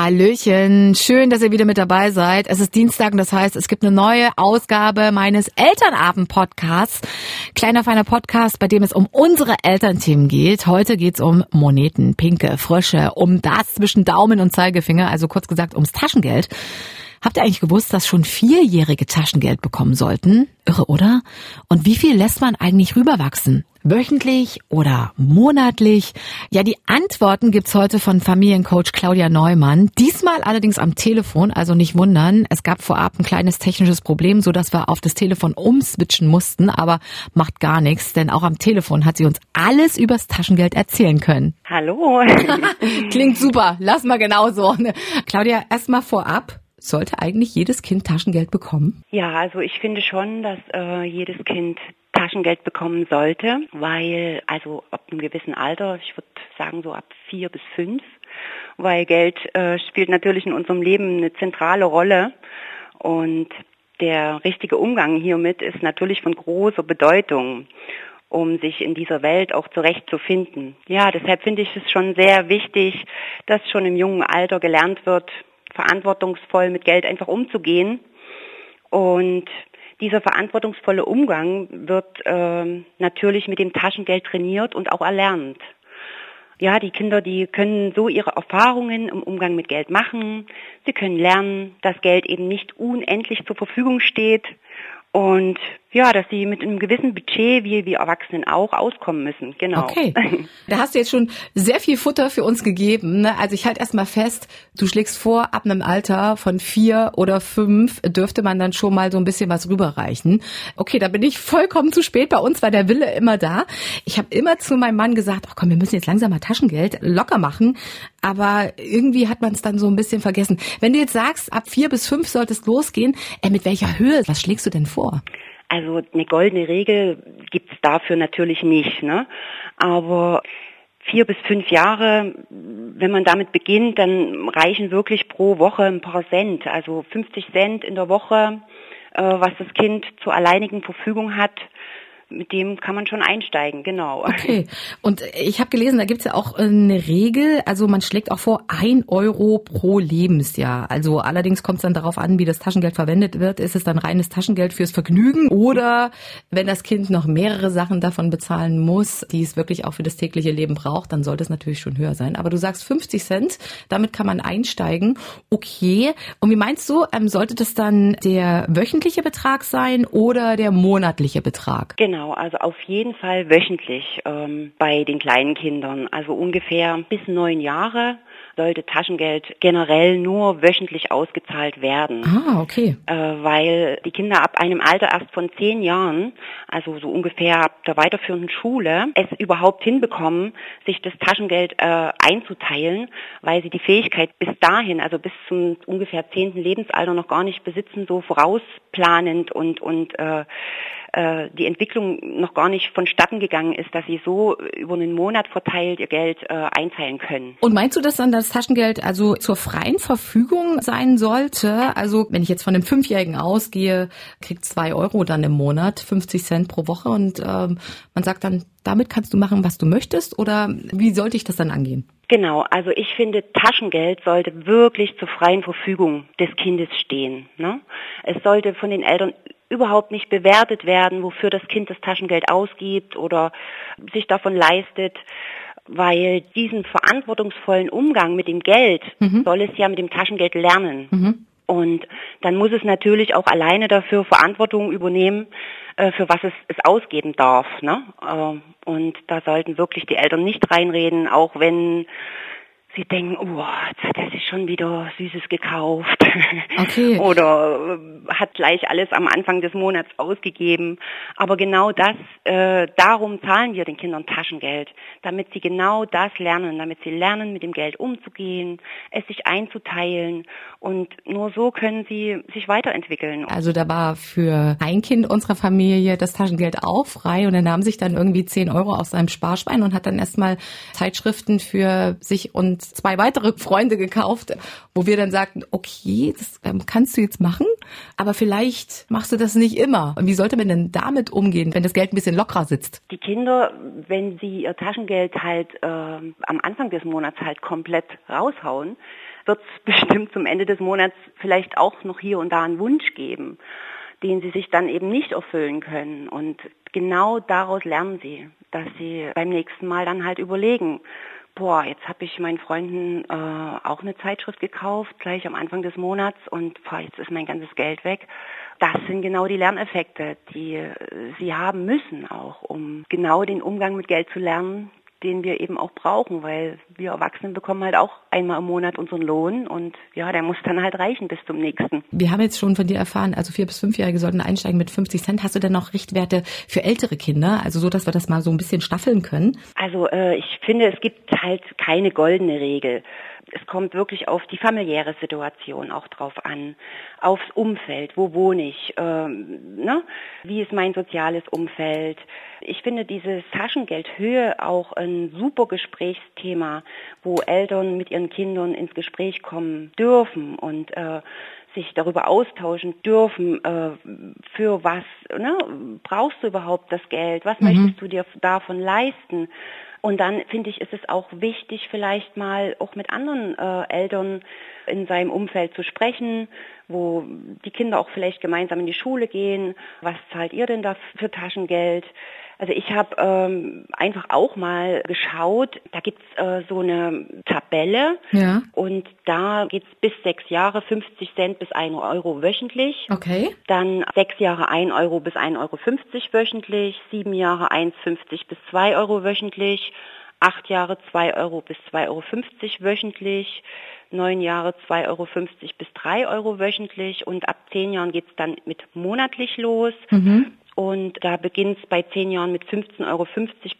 Hallöchen, schön, dass ihr wieder mit dabei seid. Es ist Dienstag und das heißt, es gibt eine neue Ausgabe meines Elternabend-Podcasts. Kleiner feiner Podcast, bei dem es um unsere Elternthemen geht. Heute geht's um Moneten, Pinke, Frösche, um das zwischen Daumen und Zeigefinger, also kurz gesagt ums Taschengeld. Habt ihr eigentlich gewusst, dass schon Vierjährige Taschengeld bekommen sollten? Irre, oder? Und wie viel lässt man eigentlich rüberwachsen? Wöchentlich oder monatlich? Ja, die Antworten gibt's heute von Familiencoach Claudia Neumann. Diesmal allerdings am Telefon, also nicht wundern. Es gab vorab ein kleines technisches Problem, so dass wir auf das Telefon umswitchen mussten, aber macht gar nichts, denn auch am Telefon hat sie uns alles übers Taschengeld erzählen können. Hallo. Klingt super. Lass mal genauso. Claudia, erstmal vorab. Sollte eigentlich jedes Kind Taschengeld bekommen? Ja, also ich finde schon, dass äh, jedes Kind Taschengeld bekommen sollte, weil also ab einem gewissen Alter, ich würde sagen so ab vier bis fünf, weil Geld äh, spielt natürlich in unserem Leben eine zentrale Rolle und der richtige Umgang hiermit ist natürlich von großer Bedeutung um sich in dieser Welt auch zurechtzufinden. Ja, deshalb finde ich es schon sehr wichtig, dass schon im jungen Alter gelernt wird, verantwortungsvoll mit Geld einfach umzugehen. Und dieser verantwortungsvolle Umgang wird äh, natürlich mit dem Taschengeld trainiert und auch erlernt. Ja, die Kinder, die können so ihre Erfahrungen im Umgang mit Geld machen. Sie können lernen, dass Geld eben nicht unendlich zur Verfügung steht und ja, dass sie mit einem gewissen Budget, wie wir Erwachsenen auch, auskommen müssen. Genau. Okay. Da hast du jetzt schon sehr viel Futter für uns gegeben. Ne? Also ich halte erstmal fest, du schlägst vor, ab einem Alter von vier oder fünf dürfte man dann schon mal so ein bisschen was rüberreichen. Okay, da bin ich vollkommen zu spät. Bei uns war der Wille immer da. Ich habe immer zu meinem Mann gesagt, ach komm, wir müssen jetzt langsam mal Taschengeld locker machen. Aber irgendwie hat man es dann so ein bisschen vergessen. Wenn du jetzt sagst, ab vier bis fünf sollte es losgehen, äh, mit welcher Höhe, was schlägst du denn vor? Also eine goldene Regel gibt's dafür natürlich nicht. Ne? Aber vier bis fünf Jahre, wenn man damit beginnt, dann reichen wirklich pro Woche ein paar Cent, also 50 Cent in der Woche, äh, was das Kind zur alleinigen Verfügung hat mit dem kann man schon einsteigen, genau. Okay. Und ich habe gelesen, da gibt's ja auch eine Regel, also man schlägt auch vor, ein Euro pro Lebensjahr. Also allerdings kommt es dann darauf an, wie das Taschengeld verwendet wird. Ist es dann reines Taschengeld fürs Vergnügen oder wenn das Kind noch mehrere Sachen davon bezahlen muss, die es wirklich auch für das tägliche Leben braucht, dann sollte es natürlich schon höher sein. Aber du sagst 50 Cent, damit kann man einsteigen. Okay. Und wie meinst du, ähm, sollte das dann der wöchentliche Betrag sein oder der monatliche Betrag? Genau. Genau, also auf jeden Fall wöchentlich ähm, bei den kleinen Kindern, also ungefähr bis neun Jahre sollte Taschengeld generell nur wöchentlich ausgezahlt werden. Ah, okay. Äh, weil die Kinder ab einem Alter erst von zehn Jahren, also so ungefähr ab der weiterführenden Schule, es überhaupt hinbekommen, sich das Taschengeld äh, einzuteilen, weil sie die Fähigkeit bis dahin, also bis zum ungefähr zehnten Lebensalter noch gar nicht besitzen, so vorausplanend und und äh, äh, die Entwicklung noch gar nicht vonstatten gegangen ist, dass sie so über einen Monat verteilt ihr Geld äh, einteilen können. Und meinst du, dass dann das Taschengeld also zur freien Verfügung sein sollte? Also wenn ich jetzt von einem Fünfjährigen ausgehe, kriegt zwei Euro dann im Monat, 50 Cent pro Woche und ähm, man sagt dann, damit kannst du machen, was du möchtest oder wie sollte ich das dann angehen? Genau, also ich finde, Taschengeld sollte wirklich zur freien Verfügung des Kindes stehen. Ne? Es sollte von den Eltern überhaupt nicht bewertet werden, wofür das Kind das Taschengeld ausgibt oder sich davon leistet, weil diesen verantwortungsvollen Umgang mit dem Geld mhm. soll es ja mit dem Taschengeld lernen. Mhm. Und dann muss es natürlich auch alleine dafür Verantwortung übernehmen, äh, für was es, es ausgeben darf. Ne? Äh, und da sollten wirklich die Eltern nicht reinreden, auch wenn sie denken, oh, jetzt hat er sich schon wieder Süßes gekauft. Okay. Oder äh, hat gleich alles am Anfang des Monats ausgegeben. Aber genau das, äh, darum zahlen wir den Kindern Taschengeld, damit sie genau das lernen, damit sie lernen, mit dem Geld umzugehen, es sich einzuteilen. Und nur so können sie sich weiterentwickeln. Also da war für ein Kind unserer Familie das Taschengeld auch frei und er nahm sich dann irgendwie 10 Euro aus seinem Sparschwein und hat dann erstmal Zeitschriften für sich und zwei weitere Freunde gekauft, wo wir dann sagten, okay, das ähm, kannst du jetzt machen, aber vielleicht machst du das nicht immer. Und wie sollte man denn damit umgehen, wenn das Geld ein bisschen lockerer sitzt? Die Kinder, wenn sie ihr Taschengeld halt äh, am Anfang des Monats halt komplett raushauen, wird es bestimmt zum Ende des Monats vielleicht auch noch hier und da einen Wunsch geben, den sie sich dann eben nicht erfüllen können. Und genau daraus lernen sie, dass sie beim nächsten Mal dann halt überlegen, boah, jetzt habe ich meinen Freunden äh, auch eine Zeitschrift gekauft, gleich am Anfang des Monats und boah, jetzt ist mein ganzes Geld weg. Das sind genau die Lerneffekte, die äh, sie haben müssen auch, um genau den Umgang mit Geld zu lernen, den wir eben auch brauchen, weil wir Erwachsenen bekommen halt auch einmal im Monat unseren Lohn und ja, der muss dann halt reichen bis zum nächsten. Wir haben jetzt schon von dir erfahren, also vier bis fünfjährige sollten einsteigen mit 50 Cent. Hast du denn noch Richtwerte für ältere Kinder, also so, dass wir das mal so ein bisschen staffeln können? Also äh, ich finde, es gibt halt keine goldene Regel es kommt wirklich auf die familiäre Situation auch drauf an, aufs Umfeld, wo wohne ich, ähm, ne? wie ist mein soziales Umfeld. Ich finde dieses Taschengeldhöhe auch ein super Gesprächsthema, wo Eltern mit ihren Kindern ins Gespräch kommen dürfen und äh, sich darüber austauschen dürfen, äh, für was ne? brauchst du überhaupt das Geld, was mhm. möchtest du dir davon leisten. Und dann finde ich, ist es auch wichtig, vielleicht mal auch mit anderen äh, Eltern in seinem Umfeld zu sprechen, wo die Kinder auch vielleicht gemeinsam in die Schule gehen. Was zahlt ihr denn da für Taschengeld? Also ich habe ähm, einfach auch mal geschaut, da gibt's äh, so eine Tabelle ja. und da geht's bis sechs Jahre 50 Cent bis 1 Euro wöchentlich. Okay. Dann sechs Jahre 1 Euro bis 1,50 Euro wöchentlich, sieben Jahre 1,50 bis 2 Euro wöchentlich, acht Jahre 2 Euro bis 2,50 Euro wöchentlich, neun Jahre 2,50 Euro bis 3 Euro wöchentlich und ab zehn Jahren geht's dann mit monatlich los. Mhm. Und da beginnt es bei zehn Jahren mit 15,50 Euro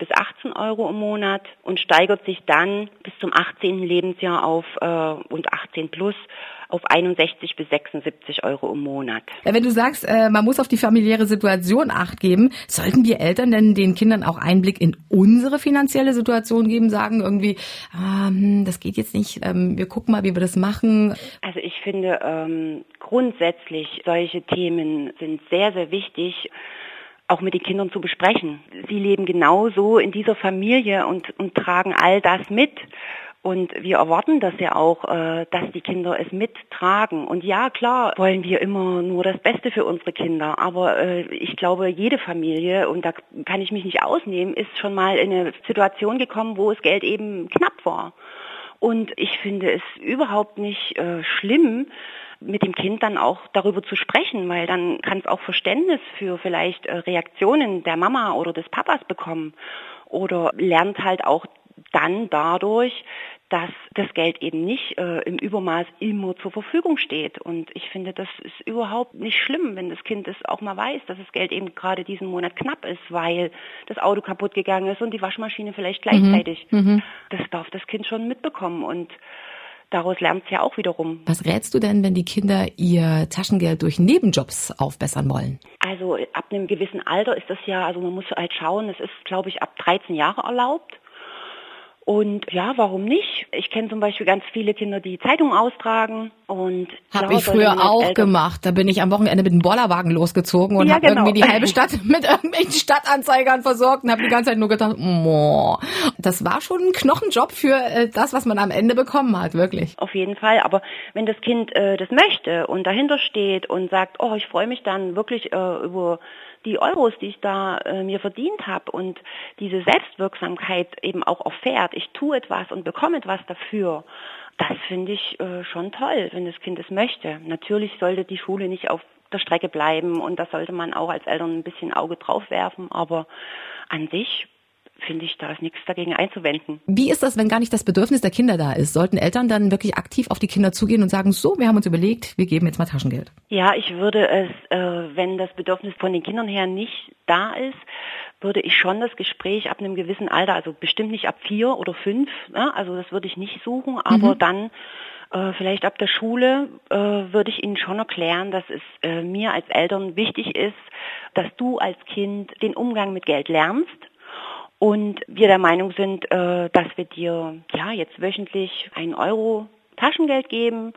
bis 18 Euro im Monat und steigert sich dann bis zum 18. Lebensjahr auf äh, und 18 plus auf 61 bis 76 Euro im Monat. Ja, wenn du sagst, äh, man muss auf die familiäre Situation acht geben, sollten wir Eltern denn den Kindern auch Einblick in unsere finanzielle Situation geben, sagen irgendwie, ähm, das geht jetzt nicht, ähm, wir gucken mal, wie wir das machen? Also ich finde ähm, grundsätzlich solche Themen sind sehr, sehr wichtig auch mit den Kindern zu besprechen. Sie leben genauso in dieser Familie und, und tragen all das mit. Und wir erwarten das ja auch, äh, dass die Kinder es mittragen. Und ja, klar, wollen wir immer nur das Beste für unsere Kinder. Aber äh, ich glaube, jede Familie, und da kann ich mich nicht ausnehmen, ist schon mal in eine Situation gekommen, wo das Geld eben knapp war. Und ich finde es überhaupt nicht äh, schlimm, mit dem Kind dann auch darüber zu sprechen, weil dann kann es auch Verständnis für vielleicht äh, Reaktionen der Mama oder des Papas bekommen oder lernt halt auch dann dadurch, dass das Geld eben nicht äh, im Übermaß immer zur Verfügung steht. Und ich finde, das ist überhaupt nicht schlimm, wenn das Kind es auch mal weiß, dass das Geld eben gerade diesen Monat knapp ist, weil das Auto kaputt gegangen ist und die Waschmaschine vielleicht mhm. gleichzeitig. Mhm. Das darf das Kind schon mitbekommen und daraus lernt es ja auch wiederum. Was rätst du denn, wenn die Kinder ihr Taschengeld durch Nebenjobs aufbessern wollen? Also ab einem gewissen Alter ist das ja, also man muss halt schauen, es ist, glaube ich, ab 13 Jahre erlaubt. Und ja, warum nicht? Ich kenne zum Beispiel ganz viele Kinder, die Zeitung austragen und habe ich früher auch Eltern gemacht. Da bin ich am Wochenende mit dem Bollerwagen losgezogen und ja, habe genau. irgendwie die halbe Stadt mit irgendwelchen Stadtanzeigern versorgt und habe die ganze Zeit nur gedacht, Moah. das war schon ein Knochenjob für äh, das, was man am Ende bekommen hat, wirklich. Auf jeden Fall. Aber wenn das Kind äh, das möchte und dahinter steht und sagt, oh, ich freue mich dann wirklich äh, über die Euros, die ich da äh, mir verdient habe und diese Selbstwirksamkeit eben auch erfährt, ich tue etwas und bekomme etwas dafür, das finde ich äh, schon toll, wenn das Kind es möchte. Natürlich sollte die Schule nicht auf der Strecke bleiben und da sollte man auch als Eltern ein bisschen Auge drauf werfen, aber an sich finde ich, da ist nichts dagegen einzuwenden. Wie ist das, wenn gar nicht das Bedürfnis der Kinder da ist? Sollten Eltern dann wirklich aktiv auf die Kinder zugehen und sagen, so, wir haben uns überlegt, wir geben jetzt mal Taschengeld? Ja, ich würde es, äh, wenn das Bedürfnis von den Kindern her nicht da ist, würde ich schon das Gespräch ab einem gewissen Alter, also bestimmt nicht ab vier oder fünf, ne? also das würde ich nicht suchen, aber mhm. dann äh, vielleicht ab der Schule äh, würde ich Ihnen schon erklären, dass es äh, mir als Eltern wichtig ist, dass du als Kind den Umgang mit Geld lernst, und wir der Meinung sind, äh, dass wir dir ja jetzt wöchentlich einen Euro Taschengeld geben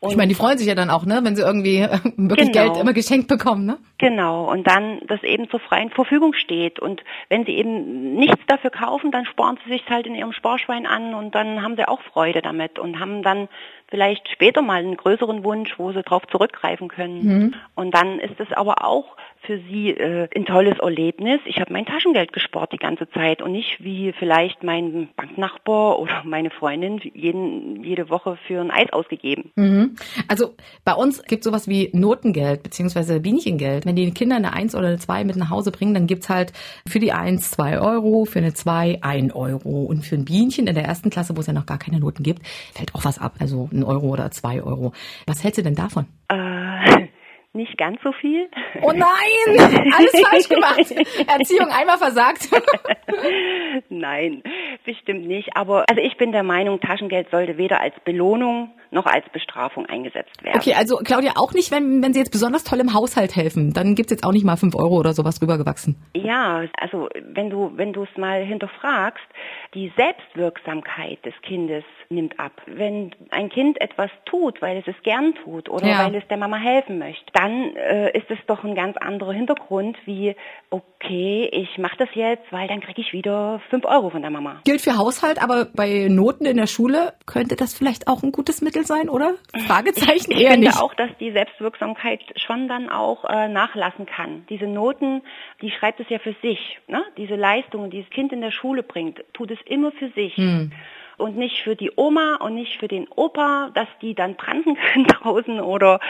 Und ich meine, die freuen sich ja dann auch, ne, wenn sie irgendwie äh, wirklich genau. Geld immer geschenkt bekommen, ne? Genau. Und dann das eben zur freien Verfügung steht. Und wenn sie eben nichts dafür kaufen, dann sparen sie sich halt in ihrem Sparschwein an und dann haben sie auch Freude damit und haben dann vielleicht später mal einen größeren Wunsch, wo sie darauf zurückgreifen können. Mhm. Und dann ist es aber auch für sie äh, ein tolles Erlebnis. Ich habe mein Taschengeld gespart die ganze Zeit und nicht wie vielleicht mein Banknachbar oder meine Freundin jeden, jede Woche für ein Eis ausgegeben. Mhm. Also bei uns gibt es sowas wie Notengeld bzw. Bienchengeld. Wenn die Kinder eine Eins oder eine Zwei mit nach Hause bringen, dann gibt's halt für die Eins zwei Euro, für eine Zwei ein Euro und für ein Bienchen in der ersten Klasse, wo es ja noch gar keine Noten gibt, fällt auch was ab. Also ein Euro oder zwei Euro. Was hältst du denn davon? Äh, nicht ganz so viel. Oh nein, alles falsch gemacht. Erziehung einmal versagt. nein, bestimmt nicht. Aber also ich bin der Meinung, Taschengeld sollte weder als Belohnung noch als Bestrafung eingesetzt werden. Okay, also Claudia auch nicht, wenn, wenn Sie jetzt besonders toll im Haushalt helfen, dann gibt's jetzt auch nicht mal fünf Euro oder sowas rübergewachsen. Ja, also wenn du wenn du es mal hinterfragst, die Selbstwirksamkeit des Kindes nimmt ab. Wenn ein Kind etwas tut, weil es es gern tut oder ja. weil es der Mama helfen möchte, dann äh, ist es doch ein ganz anderer Hintergrund wie, okay, ich mache das jetzt, weil dann kriege ich wieder fünf Euro von der Mama. Gilt für Haushalt, aber bei Noten in der Schule könnte das vielleicht auch ein gutes Mittel sein, oder? Fragezeichen ich, ich eher finde auch, dass die Selbstwirksamkeit schon dann auch äh, nachlassen kann. Diese Noten, die schreibt es ja für sich. Ne? Diese Leistungen, die das Kind in der Schule bringt, tut es immer für sich. Hm und nicht für die Oma und nicht für den Opa, dass die dann branden können draußen oder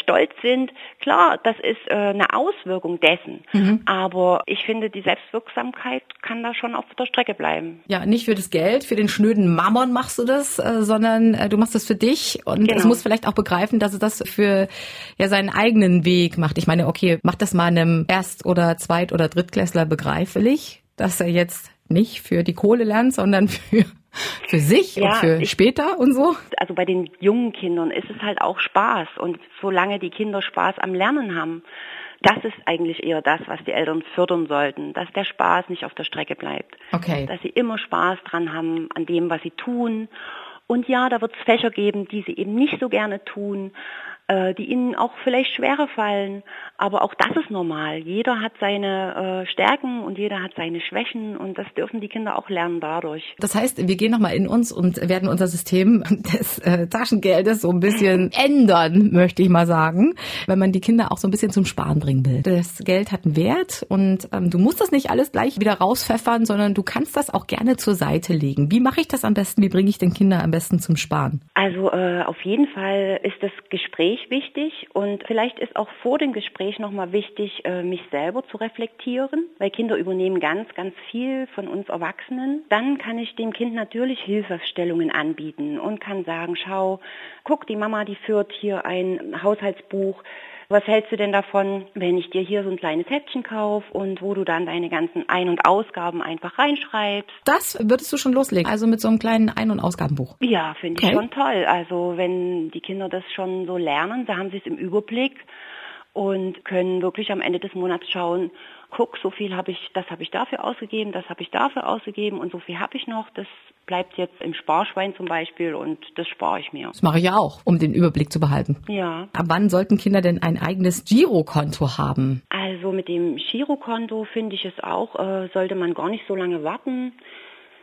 stolz sind. Klar, das ist äh, eine Auswirkung dessen. Mhm. Aber ich finde, die Selbstwirksamkeit kann da schon auf der Strecke bleiben. Ja, nicht für das Geld, für den schnöden Mammon machst du das, äh, sondern äh, du machst das für dich und genau. es muss vielleicht auch begreifen, dass es das für ja seinen eigenen Weg macht. Ich meine, okay, macht das mal einem Erst- oder Zweit- oder Drittklässler begreiflich, dass er jetzt nicht für die Kohle lernt, sondern für für sich ja, und für ich, später und so? Also bei den jungen Kindern ist es halt auch Spaß und solange die Kinder Spaß am Lernen haben, das ist eigentlich eher das, was die Eltern fördern sollten, dass der Spaß nicht auf der Strecke bleibt. Okay. Dass sie immer Spaß dran haben an dem, was sie tun. Und ja, da wird es Fächer geben, die sie eben nicht so gerne tun, die ihnen auch vielleicht schwerer fallen. Aber auch das ist normal. Jeder hat seine äh, Stärken und jeder hat seine Schwächen und das dürfen die Kinder auch lernen dadurch. Das heißt, wir gehen nochmal in uns und werden unser System des äh, Taschengeldes so ein bisschen ändern, möchte ich mal sagen, wenn man die Kinder auch so ein bisschen zum Sparen bringen will. Das Geld hat einen Wert und ähm, du musst das nicht alles gleich wieder rauspfeffern, sondern du kannst das auch gerne zur Seite legen. Wie mache ich das am besten? Wie bringe ich den Kindern am besten zum Sparen? Also äh, auf jeden Fall ist das Gespräch Gespräch wichtig und vielleicht ist auch vor dem Gespräch nochmal wichtig, äh, mich selber zu reflektieren, weil Kinder übernehmen ganz, ganz viel von uns Erwachsenen. Dann kann ich dem Kind natürlich Hilfestellungen anbieten und kann sagen, schau, guck, die Mama, die führt hier ein Haushaltsbuch, was hältst du denn davon, wenn ich dir hier so ein kleines Häppchen kaufe und wo du dann deine ganzen Ein- und Ausgaben einfach reinschreibst? Das würdest du schon loslegen, also mit so einem kleinen Ein- und Ausgabenbuch? Ja, finde okay. ich schon toll. Also wenn die Kinder das schon so lernen, da haben sie es im Überblick und können wirklich am Ende des Monats schauen, guck, so viel habe ich, das habe ich dafür ausgegeben, das habe ich dafür ausgegeben und so viel habe ich noch, das bleibt jetzt im Sparschwein zum Beispiel und das spare ich mir. Das mache ich ja auch, um den Überblick zu behalten. Ja. Ab wann sollten Kinder denn ein eigenes Girokonto haben? Also mit dem Girokonto finde ich es auch, äh, sollte man gar nicht so lange warten.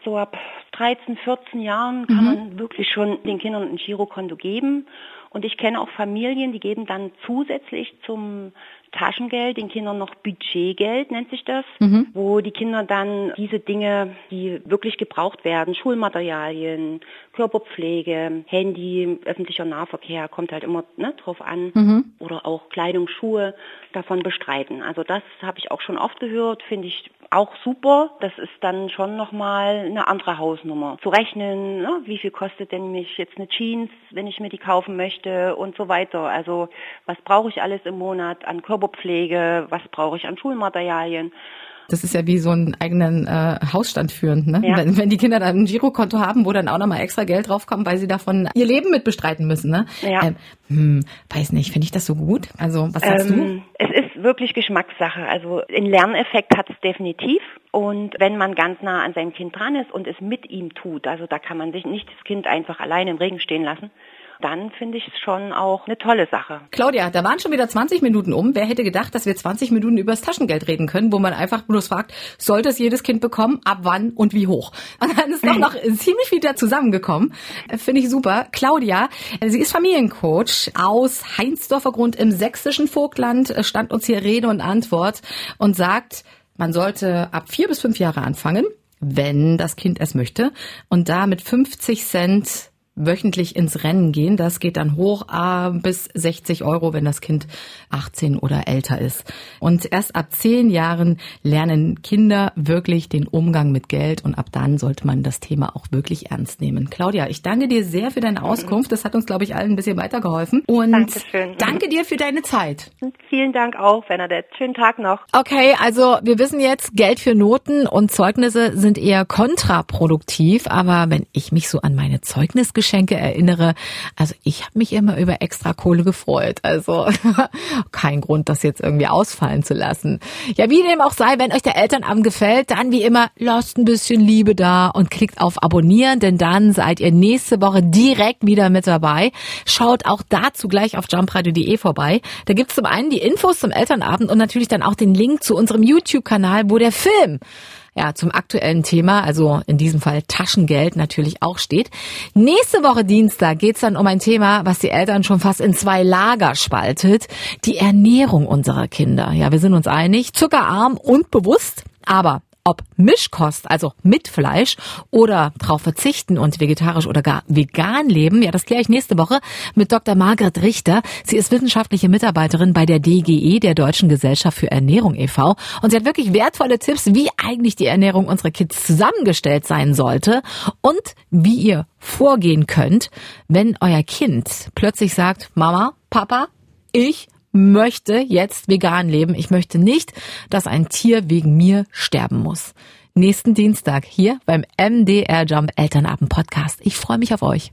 So ab 13, 14 Jahren kann mhm. man wirklich schon den Kindern ein Girokonto geben. Und ich kenne auch Familien, die geben dann zusätzlich zum Taschengeld, den Kindern noch Budgetgeld nennt sich das, mhm. wo die Kinder dann diese Dinge, die wirklich gebraucht werden, Schulmaterialien, Körperpflege, Handy, öffentlicher Nahverkehr, kommt halt immer ne, drauf an, mhm. oder auch Kleidung, Schuhe, davon bestreiten. Also das habe ich auch schon oft gehört, finde ich auch super. Das ist dann schon nochmal eine andere Hausnummer. Zu rechnen, ne, wie viel kostet denn mich jetzt eine Jeans, wenn ich mir die kaufen möchte und so weiter. Also was brauche ich alles im Monat an Körperpflege, was brauche ich an Schulmaterialien. Das ist ja wie so einen eigenen äh, Hausstand führen. Ne? Ja. Wenn, wenn die Kinder dann ein Girokonto haben, wo dann auch nochmal extra Geld draufkommt, weil sie davon ihr Leben mit bestreiten müssen. Ne? Ja. Ähm, hm, weiß nicht, finde ich das so gut? Also was sagst ähm, du? Es ist wirklich Geschmackssache. Also einen Lerneffekt hat es definitiv. Und wenn man ganz nah an seinem Kind dran ist und es mit ihm tut, also da kann man sich nicht das Kind einfach allein im Regen stehen lassen, dann finde ich es schon auch eine tolle Sache. Claudia, da waren schon wieder 20 Minuten um. Wer hätte gedacht, dass wir 20 Minuten über das Taschengeld reden können, wo man einfach bloß fragt, sollte es jedes Kind bekommen, ab wann und wie hoch? Und dann ist doch noch ziemlich viel da zusammengekommen. Finde ich super. Claudia, sie ist Familiencoach aus Heinsdorfer Grund im sächsischen Vogtland, stand uns hier Rede und Antwort und sagt, man sollte ab vier bis fünf Jahre anfangen, wenn das Kind es möchte. Und da mit 50 Cent wöchentlich ins Rennen gehen. Das geht dann hoch äh, bis 60 Euro, wenn das Kind 18 oder älter ist. Und erst ab 10 Jahren lernen Kinder wirklich den Umgang mit Geld und ab dann sollte man das Thema auch wirklich ernst nehmen. Claudia, ich danke dir sehr für deine Auskunft. Das hat uns, glaube ich, allen ein bisschen weitergeholfen. Und Dankeschön. danke dir für deine Zeit. Vielen Dank auch, Bernadette. Schönen Tag noch. Okay, also wir wissen jetzt, Geld für Noten und Zeugnisse sind eher kontraproduktiv. Aber wenn ich mich so an meine Zeugnisgeschichte Geschenke erinnere. Also ich habe mich immer über extra Kohle gefreut. Also kein Grund, das jetzt irgendwie ausfallen zu lassen. Ja, wie dem auch sei, wenn euch der Elternabend gefällt, dann wie immer lasst ein bisschen Liebe da und klickt auf Abonnieren, denn dann seid ihr nächste Woche direkt wieder mit dabei. Schaut auch dazu gleich auf jumpradio.de vorbei. Da gibt's zum einen die Infos zum Elternabend und natürlich dann auch den Link zu unserem YouTube-Kanal, wo der Film ja, zum aktuellen Thema, also in diesem Fall Taschengeld natürlich auch steht. Nächste Woche Dienstag geht's dann um ein Thema, was die Eltern schon fast in zwei Lager spaltet. Die Ernährung unserer Kinder. Ja, wir sind uns einig, zuckerarm und bewusst. Aber ob Mischkost, also mit Fleisch oder drauf verzichten und vegetarisch oder gar vegan leben, ja, das kläre ich nächste Woche mit Dr. Margret Richter. Sie ist wissenschaftliche Mitarbeiterin bei der DGE, der Deutschen Gesellschaft für Ernährung e.V. Und sie hat wirklich wertvolle Tipps, wie eigentlich die Ernährung unserer Kids zusammengestellt sein sollte und wie ihr vorgehen könnt, wenn euer Kind plötzlich sagt, Mama, Papa, ich möchte jetzt vegan leben. Ich möchte nicht, dass ein Tier wegen mir sterben muss. Nächsten Dienstag hier beim MDR Jump Elternabend Podcast. Ich freue mich auf euch.